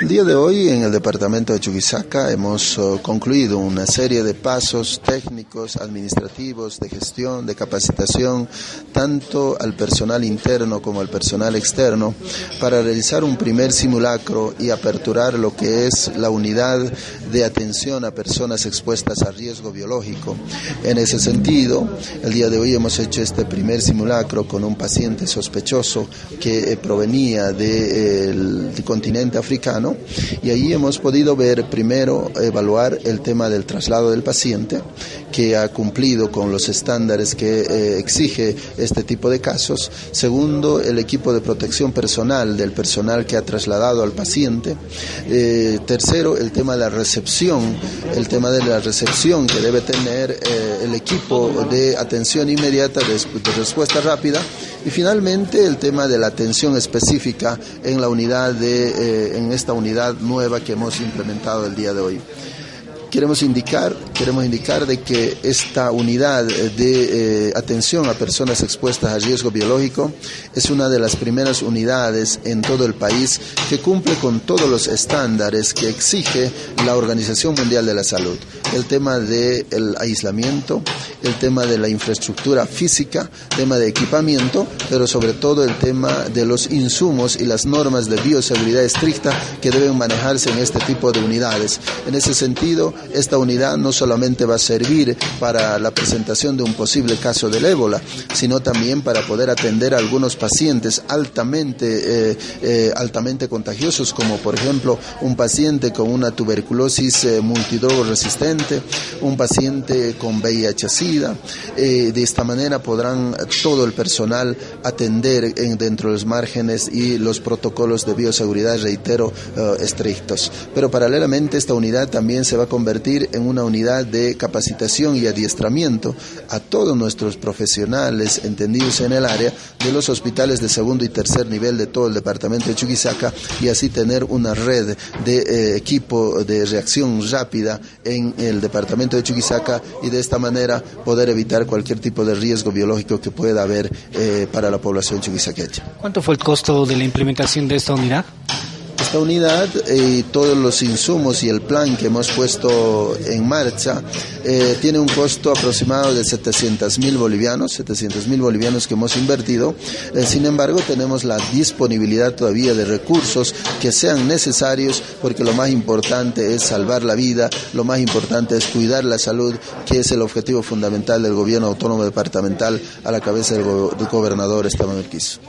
El día de hoy en el departamento de Chuquisaca hemos uh, concluido una serie de pasos técnicos, administrativos, de gestión, de capacitación, tanto al personal interno como al personal externo, para realizar un primer simulacro y aperturar lo que es la unidad de atención a personas expuestas a riesgo biológico. En ese sentido, el día de hoy hemos hecho este primer simulacro con un paciente sospechoso que eh, provenía del continente africano y ahí hemos podido ver primero evaluar el tema del traslado del paciente que ha cumplido con los estándares que eh, exige este tipo de casos. Segundo, el equipo de protección personal del personal que ha trasladado al paciente. Eh, tercero, el tema de la recepción, el tema de la recepción que debe tener eh, el equipo de atención inmediata, de, de respuesta rápida. Y finalmente el tema de la atención específica en la unidad de, en esta unidad nueva que hemos implementado el día de hoy. Queremos indicar, queremos indicar de que esta unidad de eh, atención a personas expuestas a riesgo biológico es una de las primeras unidades en todo el país que cumple con todos los estándares que exige la Organización Mundial de la Salud. El tema del aislamiento, el tema de la infraestructura física, tema de equipamiento, pero sobre todo el tema de los insumos y las normas de bioseguridad estricta que deben manejarse en este tipo de unidades. En ese sentido, esta unidad no solamente va a servir para la presentación de un posible caso del ébola, sino también para poder atender a algunos pacientes altamente, eh, eh, altamente contagiosos, como por ejemplo un paciente con una tuberculosis eh, multidrogo resistente, un paciente con VIH-Sida. de esta manera podrán todo el personal atender en, dentro de los márgenes y los protocolos de bioseguridad, reitero, estrictos. Pero paralelamente esta unidad también se va a convertir convertir en una unidad de capacitación y adiestramiento a todos nuestros profesionales entendidos en el área de los hospitales de segundo y tercer nivel de todo el departamento de Chuquisaca y así tener una red de eh, equipo de reacción rápida en el departamento de Chuquisaca y de esta manera poder evitar cualquier tipo de riesgo biológico que pueda haber eh, para la población chuquisaquecha. ¿Cuánto fue el costo de la implementación de esta unidad? Esta unidad y todos los insumos y el plan que hemos puesto en marcha eh, tiene un costo aproximado de 700 mil bolivianos, 700 mil bolivianos que hemos invertido. Eh, sin embargo, tenemos la disponibilidad todavía de recursos que sean necesarios porque lo más importante es salvar la vida, lo más importante es cuidar la salud, que es el objetivo fundamental del gobierno autónomo departamental a la cabeza del, gobernador Esteban Urquizo.